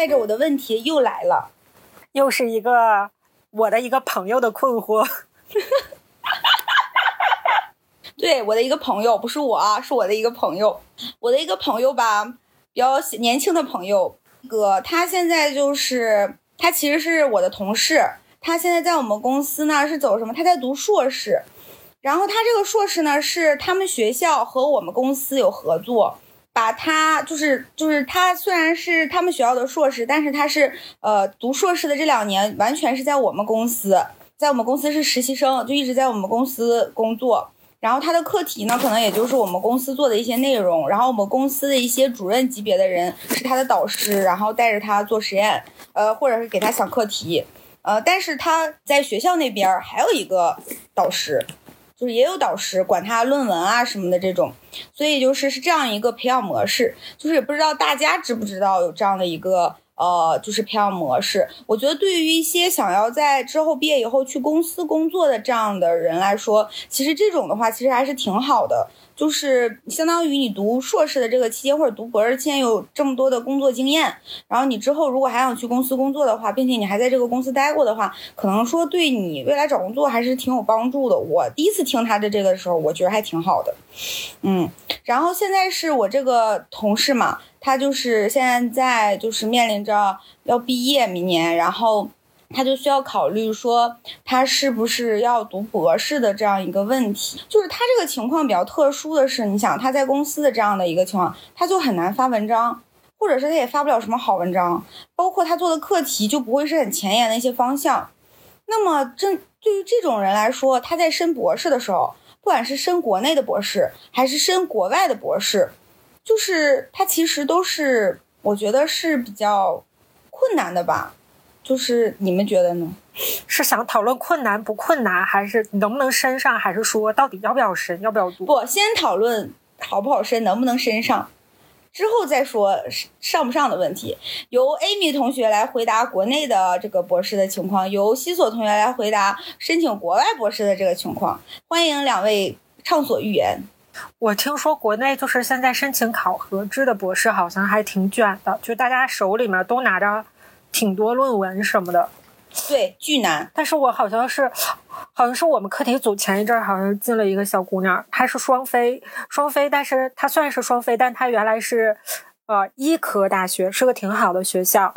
带着我的问题又来了，又是一个我的一个朋友的困惑。对，我的一个朋友，不是我啊，是我的一个朋友。我的一个朋友吧，比较年轻的朋友，哥，他现在就是他其实是我的同事，他现在在我们公司呢是走什么？他在读硕士，然后他这个硕士呢是他们学校和我们公司有合作。把他就是就是他虽然是他们学校的硕士，但是他是呃读硕士的这两年完全是在我们公司，在我们公司是实习生，就一直在我们公司工作。然后他的课题呢，可能也就是我们公司做的一些内容。然后我们公司的一些主任级别的人是他的导师，然后带着他做实验，呃，或者是给他想课题，呃，但是他在学校那边还有一个导师。就是也有导师管他论文啊什么的这种，所以就是是这样一个培养模式，就是也不知道大家知不知道有这样的一个呃，就是培养模式。我觉得对于一些想要在之后毕业以后去公司工作的这样的人来说，其实这种的话其实还是挺好的。就是相当于你读硕士的这个期间，或者读博士期间有这么多的工作经验，然后你之后如果还想去公司工作的话，并且你还在这个公司待过的话，可能说对你未来找工作还是挺有帮助的。我第一次听他的这个的时候，我觉得还挺好的，嗯。然后现在是我这个同事嘛，他就是现在在就是面临着要毕业，明年，然后。他就需要考虑说，他是不是要读博士的这样一个问题。就是他这个情况比较特殊的是，你想他在公司的这样的一个情况，他就很难发文章，或者是他也发不了什么好文章，包括他做的课题就不会是很前沿的一些方向。那么，这对于这种人来说，他在申博士的时候，不管是申国内的博士还是申国外的博士，就是它其实都是我觉得是比较困难的吧。就是你们觉得呢？是想讨论困难不困难，还是能不能升上，还是说到底要不要升，要不要读？不，先讨论好不好升，能不能升上，之后再说上不上的问题。由 Amy 同学来回答国内的这个博士的情况，由西索同学来回答申请国外博士的这个情况。欢迎两位畅所欲言。我听说国内就是现在申请考核制的博士好像还挺卷的，就大家手里面都拿着。挺多论文什么的，对，巨难。但是我好像是，好像是我们课题组前一阵儿好像进了一个小姑娘，她是双非，双非，但是她虽然是双非，但她原来是，呃，医科大学，是个挺好的学校。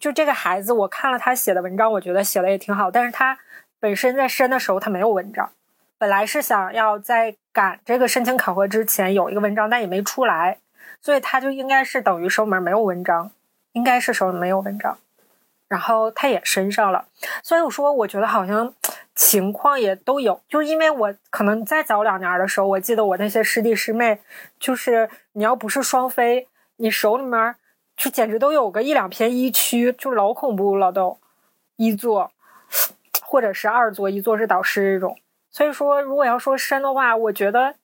就这个孩子，我看了她写的文章，我觉得写的也挺好。但是她本身在申的时候她没有文章，本来是想要在赶这个申请考核之前有一个文章，但也没出来，所以她就应该是等于收门没有文章，应该是手里没有文章。然后他也升上了，所以我说，我觉得好像情况也都有，就是因为我可能再早两年的时候，我记得我那些师弟师妹，就是你要不是双非，你手里面就简直都有个一两篇一区，就老恐怖了都，一座或者是二座，一座是导师这种。所以说，如果要说深的话，我觉得。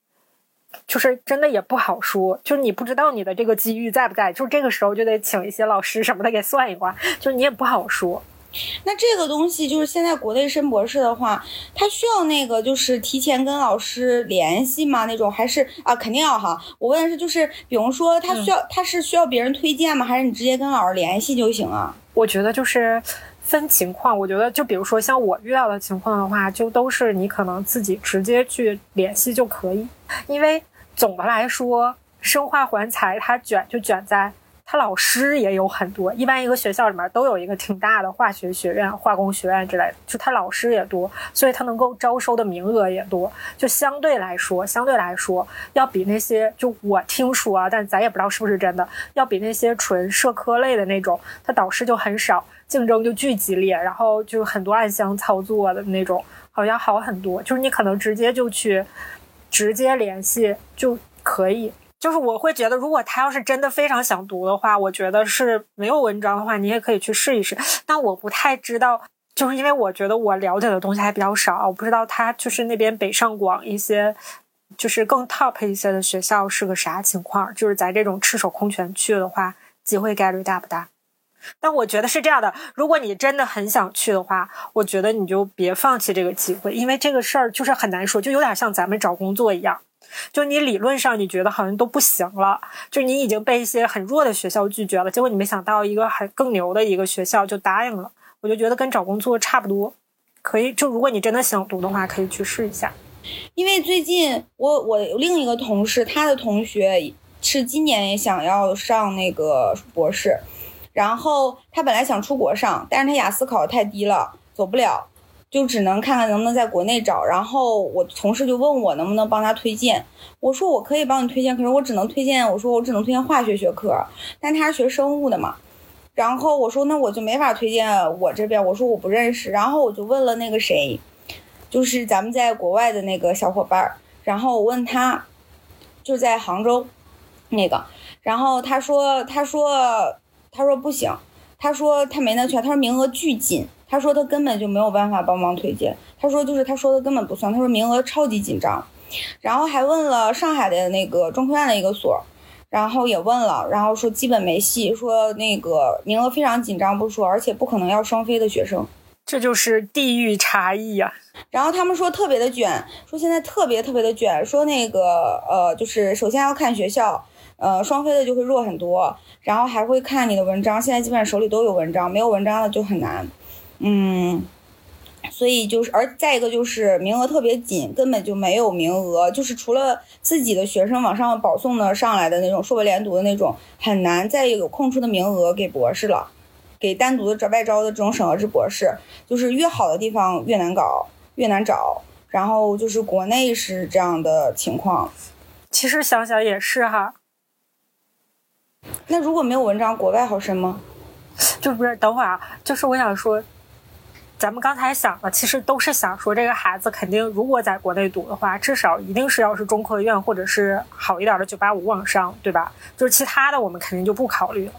就是真的也不好说，就是你不知道你的这个机遇在不在，就这个时候就得请一些老师什么的给算一卦，就是你也不好说。那这个东西就是现在国内申博士的话，他需要那个就是提前跟老师联系吗？那种还是啊，肯定要哈。我问的是，就是比如说他需要他是需要别人推荐吗？还是你直接跟老师联系就行啊？我觉得就是分情况。我觉得就比如说像我遇到的情况的话，就都是你可能自己直接去联系就可以。因为总的来说，生化环材它卷就卷在他老师也有很多，一般一个学校里面都有一个挺大的化学学院、化工学院之类的，就他老师也多，所以他能够招收的名额也多。就相对来说，相对来说，要比那些就我听说啊，但咱也不知道是不是真的，要比那些纯社科类的那种，他导师就很少，竞争就巨激烈，然后就很多暗箱操作的那种，好像好很多。就是你可能直接就去。直接联系就可以。就是我会觉得，如果他要是真的非常想读的话，我觉得是没有文章的话，你也可以去试一试。但我不太知道，就是因为我觉得我了解的东西还比较少，我不知道他就是那边北上广一些，就是更 top 一些的学校是个啥情况。就是在这种赤手空拳去的话，机会概率大不大？但我觉得是这样的，如果你真的很想去的话，我觉得你就别放弃这个机会，因为这个事儿就是很难说，就有点像咱们找工作一样。就你理论上你觉得好像都不行了，就你已经被一些很弱的学校拒绝了，结果你没想到一个很更牛的一个学校就答应了，我就觉得跟找工作差不多，可以就如果你真的想读的话，可以去试一下。因为最近我我另一个同事，他的同学是今年也想要上那个博士，然后他本来想出国上，但是他雅思考的太低了，走不了。就只能看看能不能在国内找，然后我同事就问我能不能帮他推荐，我说我可以帮你推荐，可是我只能推荐，我说我只能推荐化学学科，但他是学生物的嘛，然后我说那我就没法推荐我这边，我说我不认识，然后我就问了那个谁，就是咱们在国外的那个小伙伴，然后我问他，就在杭州，那个，然后他说他说他说不行，他说他没那权，他说名额巨紧。他说他根本就没有办法帮忙推荐，他说就是他说的根本不算，他说名额超级紧张，然后还问了上海的那个中科院的一个所，然后也问了，然后说基本没戏，说那个名额非常紧张不说，而且不可能要双非的学生，这就是地域差异呀。然后他们说特别的卷，说现在特别特别的卷，说那个呃就是首先要看学校，呃双非的就会弱很多，然后还会看你的文章，现在基本上手里都有文章，没有文章的就很难。嗯，所以就是，而再一个就是名额特别紧，根本就没有名额，就是除了自己的学生往上保送的上来的那种硕博连读的那种，很难再有空出的名额给博士了，给单独的招外招的这种审核制博士，就是越好的地方越难搞，越难找，然后就是国内是这样的情况。其实想想也是哈，那如果没有文章，国外好申吗？就不是，等会儿啊，就是我想说。咱们刚才想的，其实都是想说，这个孩子肯定如果在国内读的话，至少一定是要是中科院或者是好一点的九八五往上，对吧？就是其他的我们肯定就不考虑了。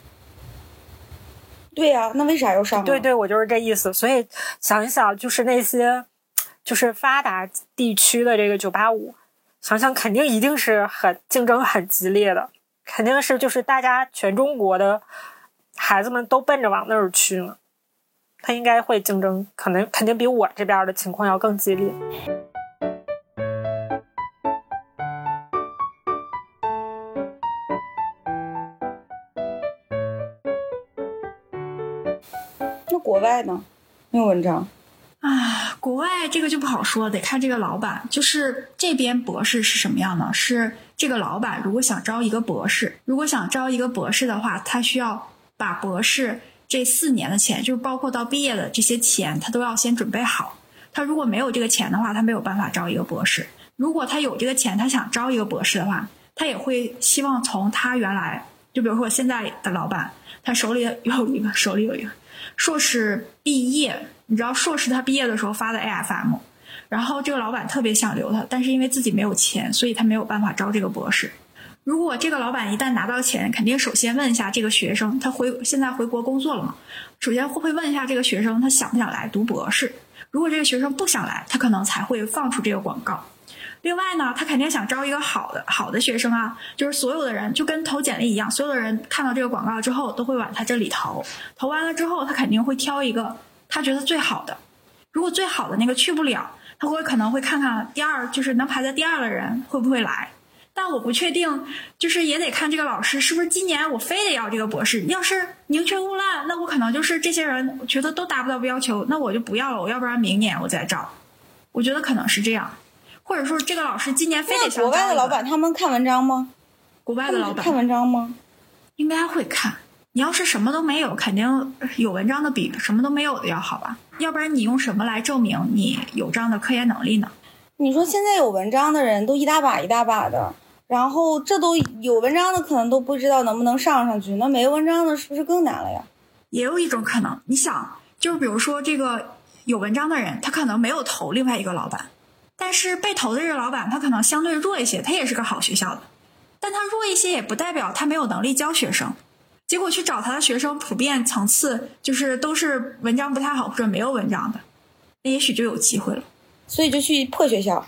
对呀，那为啥要上？对对，我就是这意思。所以想一想，就是那些就是发达地区的这个九八五，想想肯定一定是很竞争很激烈的，肯定是就是大家全中国的孩子们都奔着往那儿去呢。他应该会竞争，可能肯定比我这边的情况要更激烈。那国外呢？没有文章啊？国外这个就不好说，得看这个老板。就是这边博士是什么样呢？是这个老板如果想招一个博士，如果想招一个博士的话，他需要把博士。这四年的钱，就是包括到毕业的这些钱，他都要先准备好。他如果没有这个钱的话，他没有办法招一个博士。如果他有这个钱，他想招一个博士的话，他也会希望从他原来，就比如说我现在的老板，他手里有一个，手里有一个硕士毕业，你知道硕士他毕业的时候发的 AFM，然后这个老板特别想留他，但是因为自己没有钱，所以他没有办法招这个博士。如果这个老板一旦拿到钱，肯定首先问一下这个学生，他回现在回国工作了嘛？首先会会问一下这个学生，他想不想来读博士？如果这个学生不想来，他可能才会放出这个广告。另外呢，他肯定想招一个好的好的学生啊，就是所有的人就跟投简历一样，所有的人看到这个广告之后都会往他这里投，投完了之后，他肯定会挑一个他觉得最好的。如果最好的那个去不了，他会可能会看看第二，就是能排在第二的人会不会来。但我不确定，就是也得看这个老师是不是今年我非得要这个博士。要是宁缺毋滥，那我可能就是这些人觉得都达不到要求，那我就不要了。我要不然明年我再招。我觉得可能是这样，或者说这个老师今年非得上。国外的老板他们看文章吗？国外的老板看文章吗？应该会看。你要是什么都没有，肯定有文章的比什么都没有的要好吧？要不然你用什么来证明你有这样的科研能力呢？你说现在有文章的人都一大把一大把的。然后这都有文章的，可能都不知道能不能上上去。那没文章的，是不是更难了呀？也有一种可能，你想，就是比如说这个有文章的人，他可能没有投另外一个老板，但是被投的这个老板，他可能相对弱一些，他也是个好学校的。但他弱一些也不代表他没有能力教学生。结果去找他的学生，普遍层次就是都是文章不太好或者没有文章的，那也许就有机会了。所以就去破学校，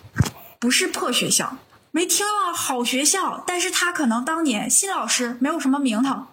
不是破学校，没听到好学校，但是他可能当年新老师没有什么名头，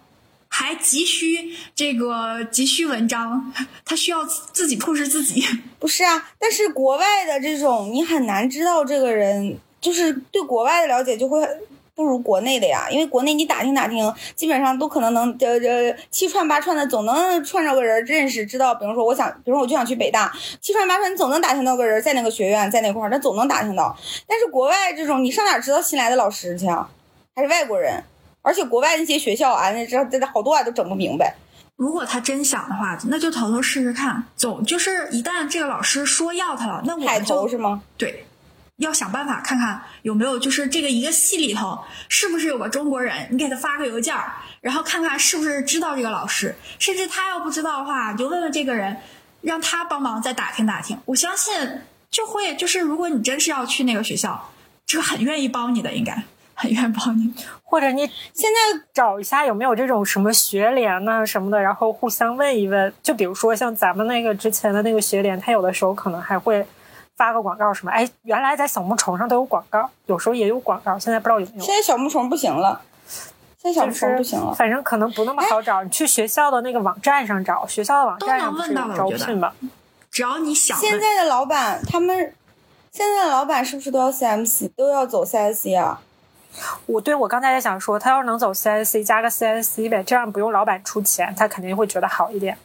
还急需这个急需文章，他需要自己 push 自己。不是啊，但是国外的这种你很难知道这个人，就是对国外的了解就会。不如国内的呀，因为国内你打听打听，基本上都可能能呃呃七串八串的，总能串着个人认识知道。比如说，我想，比如说我就想去北大，七串八串你总能打听到个人在那个学院，在那块儿，他总能打听到。但是国外这种，你上哪知道新来的老师去啊？还是外国人？而且国外那些学校啊，那这这好多啊都整不明白。如果他真想的话，那就偷偷试试看。总就是一旦这个老师说要他了，那我们就是吗？对。要想办法看看有没有，就是这个一个系里头是不是有个中国人？你给他发个邮件，然后看看是不是知道这个老师。甚至他要不知道的话，你就问问这个人，让他帮忙再打听打听。我相信就会，就是如果你真是要去那个学校，就很愿意帮你的，应该很愿意帮你。或者你现在找一下有没有这种什么学联呐什么的，然后互相问一问。就比如说像咱们那个之前的那个学联，他有的时候可能还会。发个广告什么？哎，原来在小木虫上都有广告，有时候也有广告，现在不知道有没有。现在小木虫不行了，现在小木虫不行了。反正可能不那么好找，你去学校的那个网站上找，学校的网站上问到招聘吧。只要你想。现在的老板他们，现在的老板是不是都要 CMC，都要走 CSC 啊？我对我刚才也想说，他要是能走 CSC 加个 CSC 呗，这样不用老板出钱，他肯定会觉得好一点。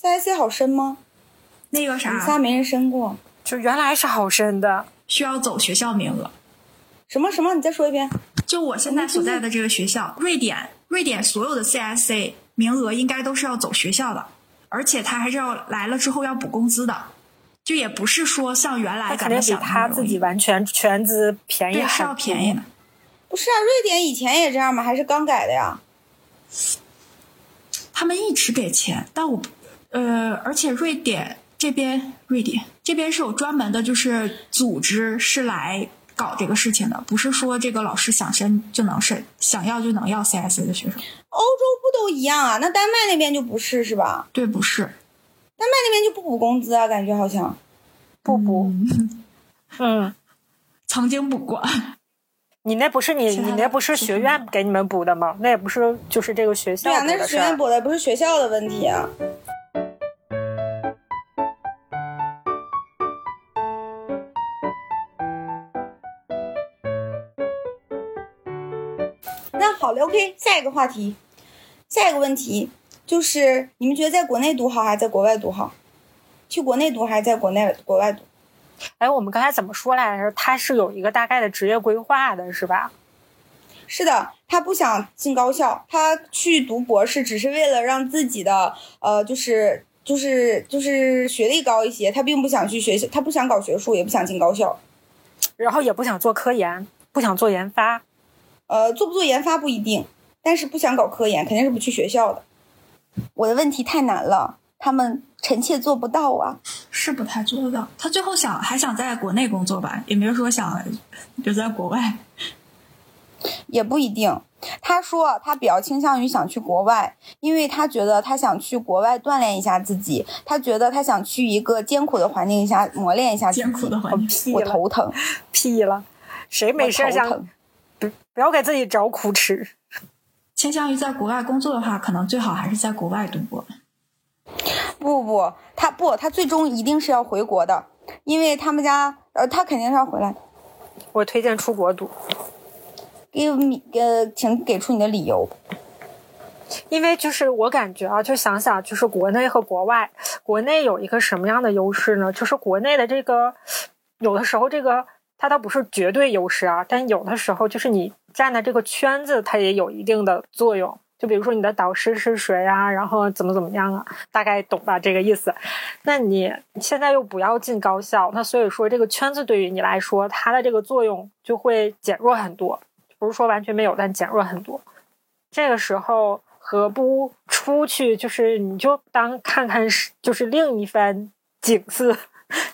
CSC 好深吗？那个啥，你仨没人申过。就原来是好申的，需要走学校名额。什么什么？你再说一遍。就我现在所在的这个学校，瑞典，瑞典所有的 CSA 名额应该都是要走学校的，而且他还是要来了之后要补工资的，就也不是说像原来咱们想他自己完全全资便宜，是要便宜的。不是啊，瑞典以前也这样吗？还是刚改的呀？他们一直给钱，但我呃，而且瑞典。这边瑞典这边是有专门的，就是组织是来搞这个事情的，不是说这个老师想申就能申，想要就能要 CSA 的学生。欧洲不都一样啊？那丹麦那边就不是是吧？对，不是。丹麦那边就不补工资啊？感觉好像不补。嗯，曾经补过。你那不是你你那不是学院给你们补的吗？那也不是就是这个学校。对啊，那是学院补的，不是学校的问题啊。好了，OK，下一个话题，下一个问题就是你们觉得在国内读好还是在国外读好？去国内读还是在国内国外读？哎，我们刚才怎么说来着？他是有一个大概的职业规划的，是吧？是的，他不想进高校，他去读博士只是为了让自己的呃，就是就是就是学历高一些。他并不想去学校，他不想搞学术，也不想进高校，然后也不想做科研，不想做研发。呃，做不做研发不一定，但是不想搞科研，肯定是不去学校的。我的问题太难了，他们臣妾做不到啊，是不太做得到。他最后想还想在国内工作吧，也没有说想留在国外，也不一定。他说他比较倾向于想去国外，因为他觉得他想去国外锻炼一下自己，他觉得他想去一个艰苦的环境下磨练一下艰苦的环境。我头疼，屁了，谁没事想？不不要给自己找苦吃。倾向于在国外工作的话，可能最好还是在国外读博。不不不，他不，他最终一定是要回国的，因为他们家呃，他肯定是要回来。我推荐出国读。给你呃，请给出你的理由。因为就是我感觉啊，就想想就是国内和国外，国内有一个什么样的优势呢？就是国内的这个有的时候这个。它倒不是绝对优势啊，但有的时候就是你站的这个圈子，它也有一定的作用。就比如说你的导师是谁啊，然后怎么怎么样啊，大概懂吧这个意思。那你现在又不要进高校，那所以说这个圈子对于你来说，它的这个作用就会减弱很多，不是说完全没有，但减弱很多。这个时候何不出去，就是你就当看看是就是另一番景色，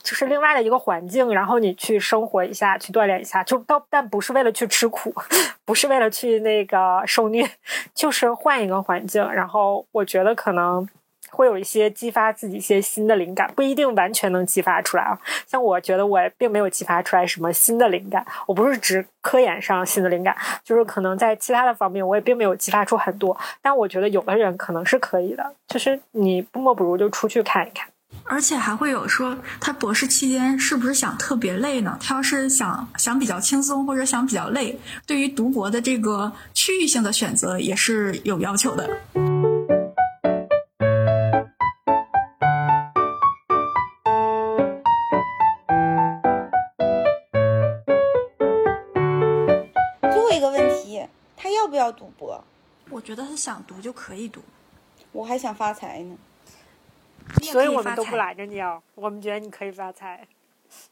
就是另外的一个环境，然后你去生活一下，去锻炼一下，就到但不是为了去吃苦，不是为了去那个受虐，就是换一个环境。然后我觉得可能。会有一些激发自己一些新的灵感，不一定完全能激发出来啊。像我觉得我并没有激发出来什么新的灵感，我不是指科研上新的灵感，就是可能在其他的方面我也并没有激发出很多。但我觉得有的人可能是可以的，就是你不莫不如就出去看一看。而且还会有说他博士期间是不是想特别累呢？他要是想想比较轻松或者想比较累，对于读博的这个区域性的选择也是有要求的。最后一个问题，他要不要读博，我觉得他想读就可以读。我还想发财呢，所以我们都不拦着你啊。我们觉得你可以发财，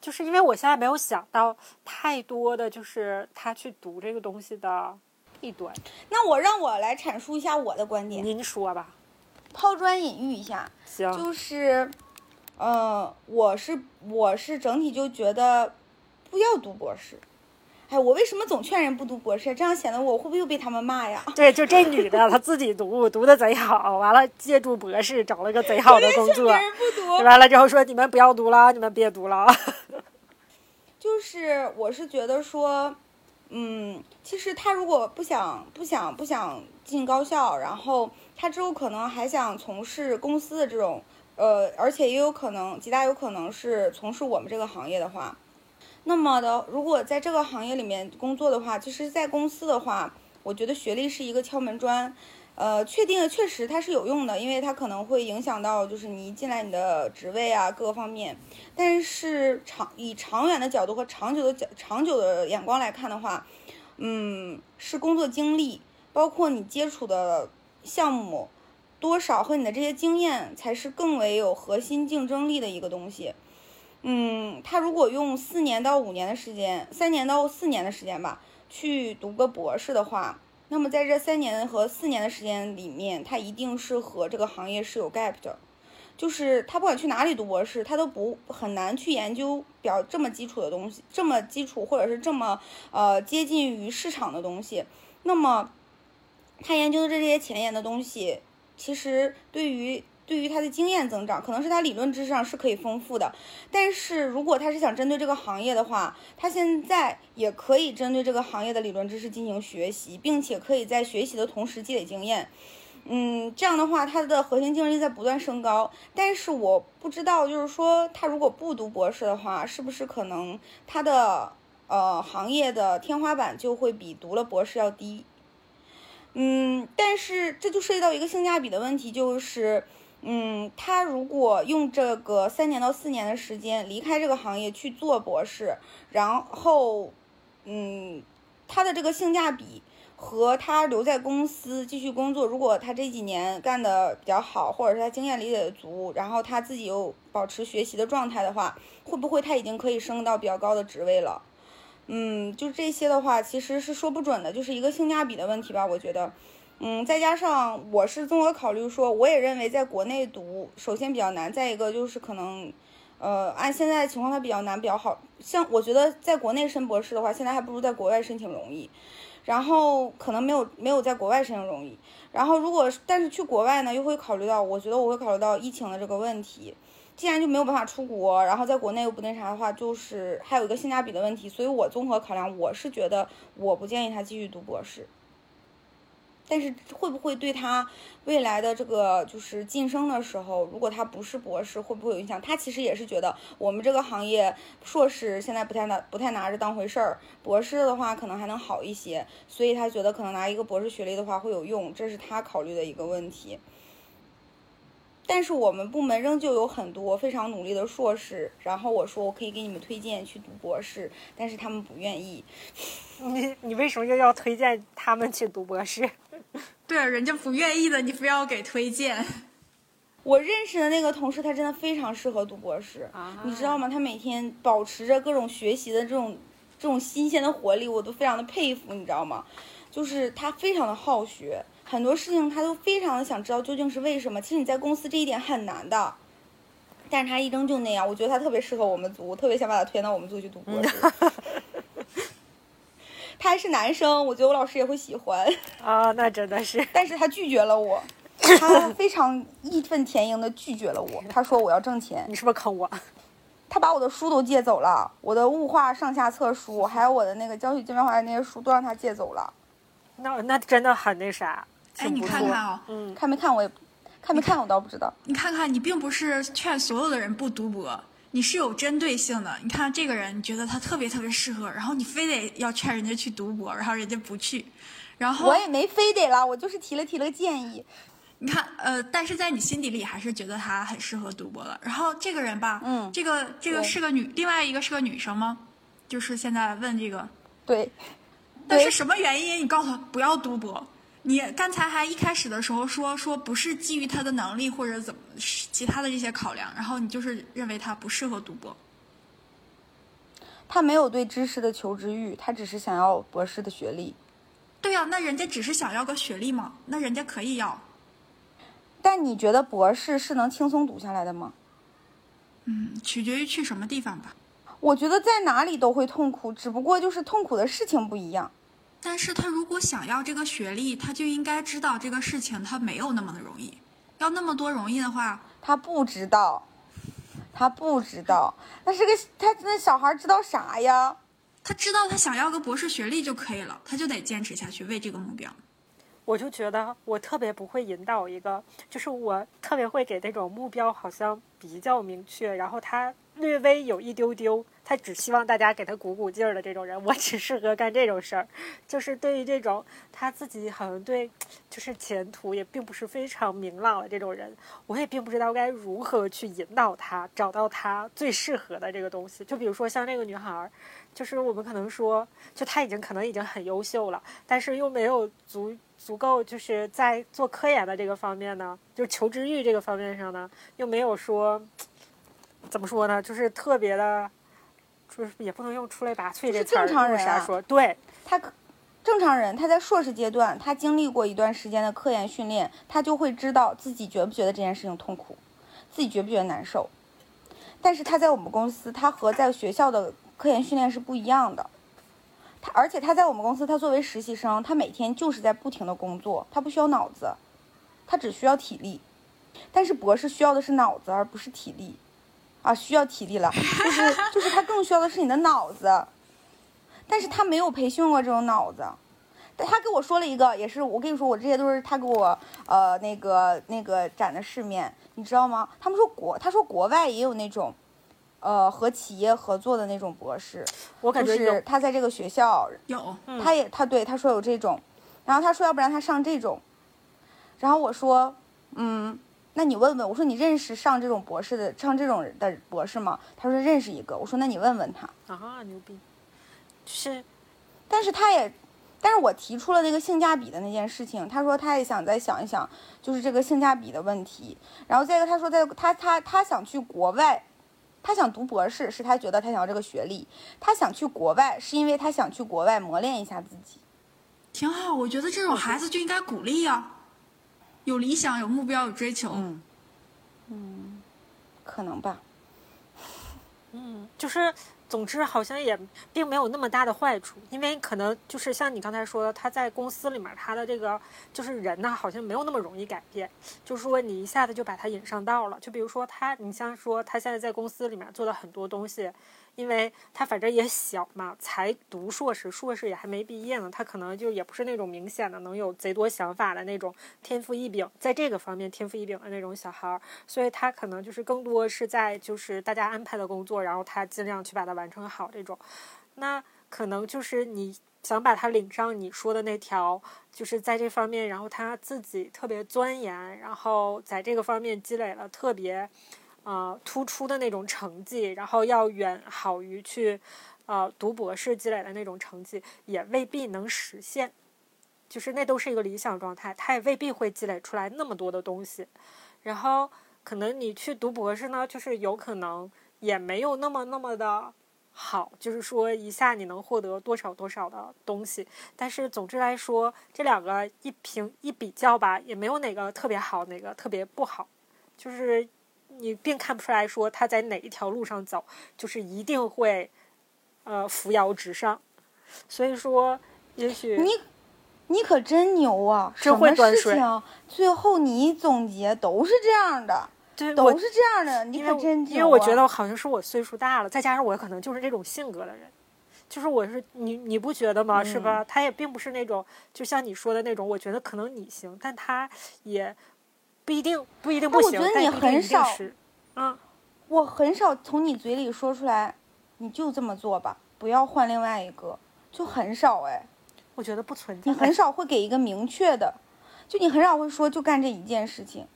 就是因为我现在没有想到太多的就是他去读这个东西的弊端。那我让我来阐述一下我的观点。您说吧，抛砖引玉一下。行，就是，嗯，我是我是整体就觉得不要读博士。哎，我为什么总劝人不读博士？这样显得我会不会又被他们骂呀？对，就这女的，她自己读，读的贼好，完了借助博士找了个贼好的工作。别人不读，完了之后说你们不要读了，你们别读了。就是我是觉得说，嗯，其实他如果不想不想不想进高校，然后他之后可能还想从事公司的这种，呃，而且也有可能极大有可能是从事我们这个行业的话。那么的，如果在这个行业里面工作的话，其实，在公司的话，我觉得学历是一个敲门砖，呃，确定确实它是有用的，因为它可能会影响到就是你一进来你的职位啊各个方面。但是长以长远的角度和长久的角长久的眼光来看的话，嗯，是工作经历，包括你接触的项目多少和你的这些经验，才是更为有核心竞争力的一个东西。嗯，他如果用四年到五年的时间，三年到四年的时间吧，去读个博士的话，那么在这三年和四年的时间里面，他一定是和这个行业是有 gap 的，就是他不管去哪里读博士，他都不很难去研究表这么基础的东西，这么基础或者是这么呃接近于市场的东西，那么他研究的这些前沿的东西，其实对于。对于他的经验增长，可能是他理论知识上是可以丰富的，但是如果他是想针对这个行业的话，他现在也可以针对这个行业的理论知识进行学习，并且可以在学习的同时积累经验。嗯，这样的话，他的核心竞争力在不断升高。但是我不知道，就是说他如果不读博士的话，是不是可能他的呃行业的天花板就会比读了博士要低？嗯，但是这就涉及到一个性价比的问题，就是。嗯，他如果用这个三年到四年的时间离开这个行业去做博士，然后，嗯，他的这个性价比和他留在公司继续工作，如果他这几年干的比较好，或者是他经验积累足，然后他自己又保持学习的状态的话，会不会他已经可以升到比较高的职位了？嗯，就这些的话，其实是说不准的，就是一个性价比的问题吧，我觉得。嗯，再加上我是综合考虑说，我也认为在国内读，首先比较难，再一个就是可能，呃，按现在的情况它比较难，比较好像我觉得在国内申博士的话，现在还不如在国外申请容易，然后可能没有没有在国外申请容易，然后如果但是去国外呢，又会考虑到，我觉得我会考虑到疫情的这个问题，既然就没有办法出国，然后在国内又不那啥的话，就是还有一个性价比的问题，所以我综合考量，我是觉得我不建议他继续读博士。但是会不会对他未来的这个就是晋升的时候，如果他不是博士，会不会有影响？他其实也是觉得我们这个行业硕士现在不太拿不太拿着当回事儿，博士的话可能还能好一些，所以他觉得可能拿一个博士学历的话会有用，这是他考虑的一个问题。但是我们部门仍旧有很多非常努力的硕士，然后我说我可以给你们推荐去读博士，但是他们不愿意。你你为什么又要推荐他们去读博士？对啊，人家不愿意的，你非要给推荐。我认识的那个同事，他真的非常适合读博士，你知道吗？他每天保持着各种学习的这种这种新鲜的活力，我都非常的佩服，你知道吗？就是他非常的好学。很多事情他都非常的想知道究竟是为什么。其实你在公司这一点很难的，但是他一扔就那样，我觉得他特别适合我们组，我特别想把他推到我们组去读博士。他还是男生，我觉得我老师也会喜欢。啊，那真的是。但是他拒绝了我，他非常义愤填膺的拒绝了我。他说我要挣钱。你是不是坑我？他把我的书都借走了，我的物化上下册书，还有我的那个教学界面化的那些书都让他借走了。那那真的很那啥。哎，你看看哦，嗯，看没看我也，看没看我倒不知道。你看看，你并不是劝所有的人不读博。你是有针对性的，你看这个人，你觉得他特别特别适合，然后你非得要劝人家去读博，然后人家不去，然后我也没非得啦，我就是提了提了个建议。你看，呃，但是在你心底里还是觉得他很适合读博了。然后这个人吧，嗯，这个这个是个女，另外一个是个女生吗？就是现在问这个，对，但是什么原因？你告诉他不要读博。你刚才还一开始的时候说说不是基于他的能力或者怎么其他的这些考量，然后你就是认为他不适合读博。他没有对知识的求知欲，他只是想要博士的学历。对呀，那人家只是想要个学历嘛，那人家可以要。但你觉得博士是能轻松读下来的吗？嗯，取决于去什么地方吧。我觉得在哪里都会痛苦，只不过就是痛苦的事情不一样。但是他如果想要这个学历，他就应该知道这个事情他没有那么的容易。要那么多容易的话，他不知道，他不知道，那是个他那小孩知道啥呀？他知道他想要个博士学历就可以了，他就得坚持下去为这个目标。我就觉得我特别不会引导一个，就是我特别会给那种目标好像比较明确，然后他略微有一丢丢。他只希望大家给他鼓鼓劲儿的这种人，我只适合干这种事儿。就是对于这种他自己好像对，就是前途也并不是非常明朗的这种人，我也并不知道该如何去引导他找到他最适合的这个东西。就比如说像这个女孩儿，就是我们可能说，就她已经可能已经很优秀了，但是又没有足足够，就是在做科研的这个方面呢，就求知欲这个方面上呢，又没有说怎么说呢，就是特别的。说也不能用出类拔萃这词儿，正啥说？对他，正常人他在硕士阶段，他经历过一段时间的科研训练，他就会知道自己觉不觉得这件事情痛苦，自己觉不觉得难受。但是他在我们公司，他和在学校的科研训练是不一样的。他而且他在我们公司，他作为实习生，他每天就是在不停的工作，他不需要脑子，他只需要体力。但是博士需要的是脑子，而不是体力。啊，需要体力了，就是就是他更需要的是你的脑子，但是他没有培训过这种脑子，但他跟我说了一个，也是我跟你说，我这些都是他给我呃那个那个展的世面，你知道吗？他们说国，他说国外也有那种，呃和企业合作的那种博士，我感觉是他在这个学校有，他也他对他说有这种，然后他说要不然他上这种，然后我说嗯。那你问问我说你认识上这种博士的上这种的博士吗？他说认识一个。我说那你问问他啊，牛逼！是，但是他也，但是我提出了那个性价比的那件事情，他说他也想再想一想，就是这个性价比的问题。然后再一个，他说在他他他想去国外，他想读博士，是他觉得他想要这个学历。他想去国外，是因为他想去国外磨练一下自己。挺好，我觉得这种孩子就应该鼓励呀。有理想，有目标，有追求。嗯，嗯，可能吧。嗯，就是，总之好像也并没有那么大的坏处，因为可能就是像你刚才说的，他在公司里面，他的这个就是人呢，好像没有那么容易改变。就是说，你一下子就把他引上道了。就比如说他，你像说他现在在公司里面做了很多东西。因为他反正也小嘛，才读硕士，硕士也还没毕业呢，他可能就也不是那种明显的能有贼多想法的那种天赋异禀，在这个方面天赋异禀的那种小孩儿，所以他可能就是更多是在就是大家安排的工作，然后他尽量去把它完成好这种。那可能就是你想把他领上你说的那条，就是在这方面，然后他自己特别钻研，然后在这个方面积累了特别。呃，突出的那种成绩，然后要远好于去，呃，读博士积累的那种成绩，也未必能实现。就是那都是一个理想状态，他也未必会积累出来那么多的东西。然后，可能你去读博士呢，就是有可能也没有那么那么的好，就是说一下你能获得多少多少的东西。但是总之来说，这两个一评一比较吧，也没有哪个特别好，哪个特别不好，就是。你并看不出来说他在哪一条路上走，就是一定会呃扶摇直上。所以说，也许你你可真牛啊！真会端水。最后你一总结都是这样的，都是这样的。你可真因为我觉得好像是我岁数大了，再加上我可能就是这种性格的人。就是我是你你不觉得吗？是吧？他也并不是那种，就像你说的那种。我觉得可能你行，但他也不一定不一定不行。我觉得你很少，嗯，我很少从你嘴里说出来，你就这么做吧，不要换另外一个，就很少哎。我觉得不存在。你很少会给一个明确的，就你很少会说就干这一件事情，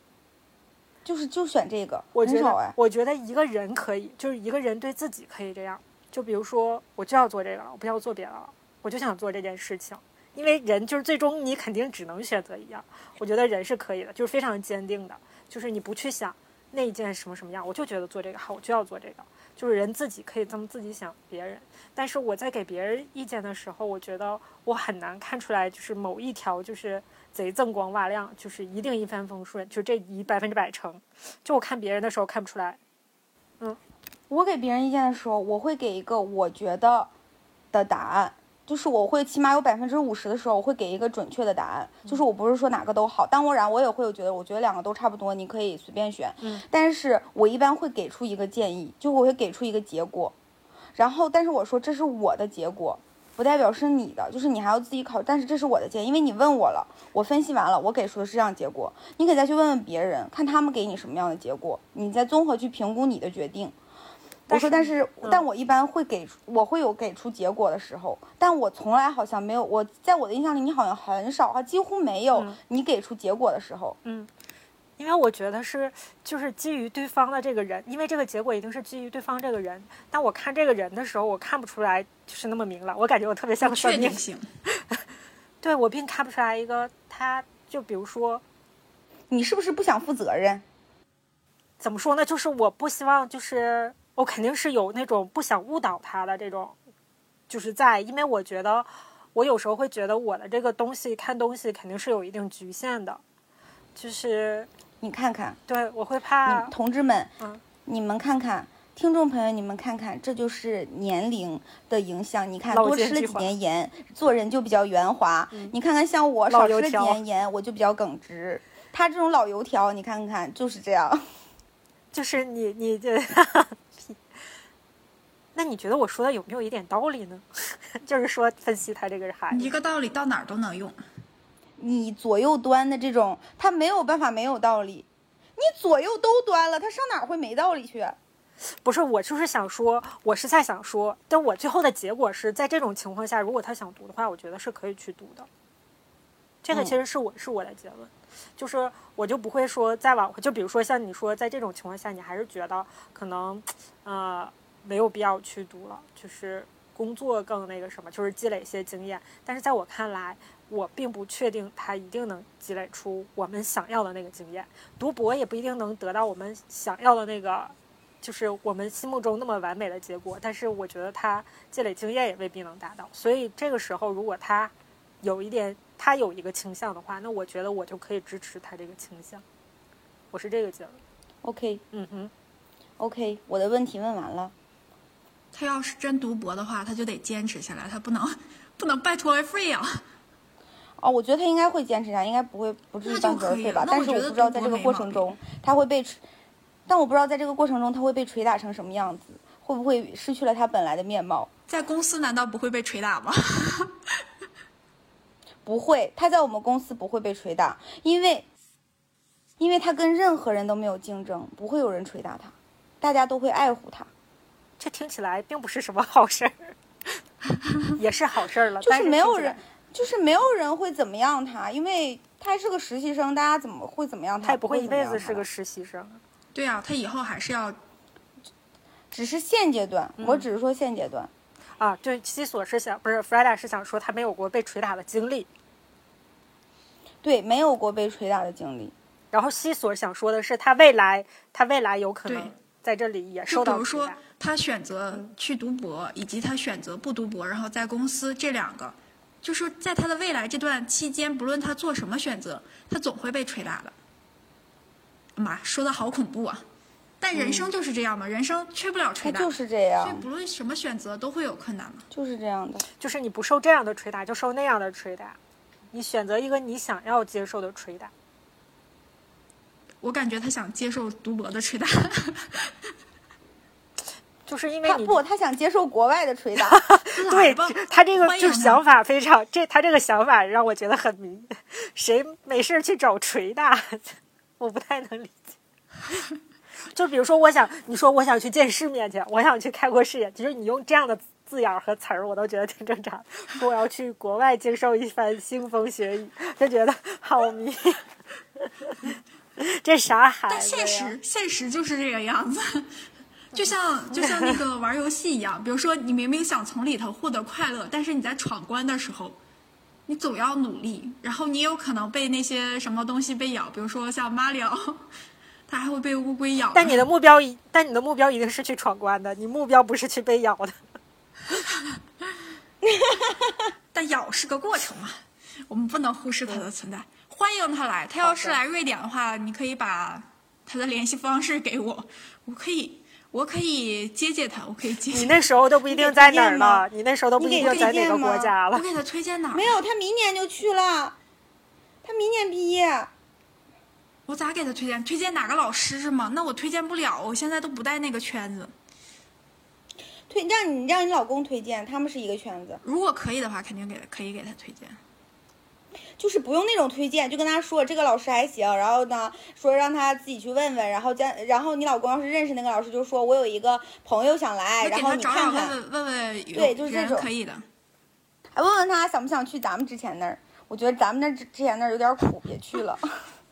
就是就选这个。我觉得，我觉得一个人可以，就是一个人对自己可以这样。就比如说，我就要做这个了，我不要做别的了，我就想做这件事情。因为人就是最终你肯定只能选择一样。我觉得人是可以的，就是非常坚定的，就是你不去想那一件什么什么样，我就觉得做这个好，我就要做这个。就是人自己可以这么自己想别人，但是我在给别人意见的时候，我觉得我很难看出来，就是某一条就是贼锃光瓦亮，就是一定一帆风顺，就这一百分之百成。就我看别人的时候看不出来，嗯。我给别人意见的时候，我会给一个我觉得的答案，就是我会起码有百分之五十的时候，我会给一个准确的答案。就是我不是说哪个都好，当然我也会有觉得，我觉得两个都差不多，你可以随便选。嗯。但是我一般会给出一个建议，就我会给出一个结果，然后但是我说这是我的结果，不代表是你的，就是你还要自己考。但是这是我的建议，因为你问我了，我分析完了，我给出的是这样结果，你可以再去问问别人，看他们给你什么样的结果，你再综合去评估你的决定。我说，但是，但我一般会给，我会有给出结果的时候，但我从来好像没有，我在我的印象里，你好像很少，啊，几乎没有你给出结果的时候。嗯，因为我觉得是，就是基于对方的这个人，因为这个结果一定是基于对方这个人。但我看这个人的时候，我看不出来就是那么明朗，我感觉我特别像个算命。对我并看不出来一个，他就比如说，你是不是不想负责任？怎么说呢？就是我不希望就是。我肯定是有那种不想误导他的这种，就是在，因为我觉得我有时候会觉得我的这个东西看东西肯定是有一定局限的，就是你看看，对我会怕同志们，嗯，你们看看，听众朋友你们看看，这就是年龄的影响。你看多吃了几年盐，做人就比较圆滑。你看看像我少吃了几年盐，我就比较耿直。他这种老油条，你看看就是这样，就是你你这。那你觉得我说的有没有一点道理呢？就是说分析他这个孩子，一个道理到哪儿都能用。你左右端的这种，他没有办法没有道理。你左右都端了，他上哪儿会没道理去？不是，我就是想说，我是在想说，但我最后的结果是在这种情况下，如果他想读的话，我觉得是可以去读的。这个其实是我是我的结论，就是我就不会说再往回，就比如说像你说，在这种情况下，你还是觉得可能，呃。没有必要去读了，就是工作更那个什么，就是积累一些经验。但是在我看来，我并不确定他一定能积累出我们想要的那个经验。读博也不一定能得到我们想要的那个，就是我们心目中那么完美的结果。但是我觉得他积累经验也未必能达到。所以这个时候，如果他有一点，他有一个倾向的话，那我觉得我就可以支持他这个倾向。我是这个结论。OK，嗯哼，OK，我的问题问完了。他要是真读博的话，他就得坚持下来，他不能不能拜托而废呀。哦，我觉得他应该会坚持下，应该不会不至于半途而废吧。但是我不知道在这个过程中他会被，但我不知道在这个过程中他会被捶打成什么样子，会不会失去了他本来的面貌？在公司难道不会被捶打吗？不会，他在我们公司不会被捶打，因为因为他跟任何人都没有竞争，不会有人捶打他，大家都会爱护他。这听起来并不是什么好事儿，也是好事儿了。就是没有人，就是没有人会怎么样他，因为他还是个实习生，大家怎么会怎么样他？他也不会一辈子是个实习生。对啊，他以后还是要，只是现阶段，我只是说现阶段。啊，对，西索是想不是弗莱达是想说他没有过被捶打的经历。对，没有过被捶打的经历。然后西索想说的是，他未来，他未来有可能在这里也受到捶打。他选择去读博，以及他选择不读博，然后在公司这两个，就是在他的未来这段期间，不论他做什么选择，他总会被捶打的。妈，说的好恐怖啊！但人生就是这样嘛，人生缺不了他捶打，就是这样所以，不论什么选择都会有困难嘛。就是这样的。就是你不受这样的捶打，就受那样的捶打。你选择一个你想要接受的捶打。我感觉他想接受读博的捶打，就是因为你他不，他想接受国外的捶 打。对他这个就是想法非常，这他这个想法让我觉得很迷。谁没事儿去找捶打？我不太能理解。就比如说，我想你说我想去见世面去，我想去开阔视野，就是你用这样的字眼儿和词儿，我都觉得挺正常。说我要去国外接受一番腥风血雨，就觉得好迷。这啥孩但子呀？现实现实就是这个样子。就像 就像那个玩游戏一样，比如说你明明想从里头获得快乐，但是你在闯关的时候，你总要努力，然后你有可能被那些什么东西被咬，比如说像马里奥，它还会被乌龟咬。但你的目标一，但你的目标一定是去闯关的，你目标不是去被咬的。但咬是个过程嘛，我们不能忽视它的存在。欢迎他来，他要是来瑞典的话，你可以把他的联系方式给我，我可以，我可以接接他，我可以接接。你那时候都不一定在哪儿呢，你那时候都不一定在哪个国家了。我给他推荐哪儿？没有，他明年就去了，他明年毕业。我咋给他推荐？推荐哪个老师是吗？那我推荐不了，我现在都不在那个圈子。推让你让你老公推荐，他们是一个圈子，如果可以的话，肯定给他可以给他推荐。就是不用那种推荐，就跟他说这个老师还行，然后呢说让他自己去问问，然后将然后你老公要是认识那个老师，就说我有一个朋友想来，然后你找找问看看，问问对就是这种可以的。还问问他想不想去咱们之前那儿。我觉得咱们那之之前那儿有点苦，别去了，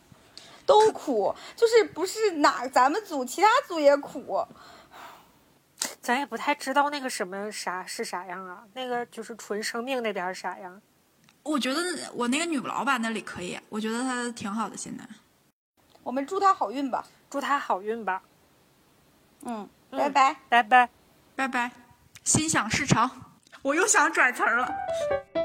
都苦，就是不是哪咱们组，其他组也苦。咱也不太知道那个什么啥是啥样啊，那个就是纯生命那边儿啥样。我觉得我那个女老板那里可以，我觉得她挺好的。现在我们祝她好运吧，祝她好运吧，嗯，嗯拜拜。拜拜。拜拜，心想事成。我又想转词儿了。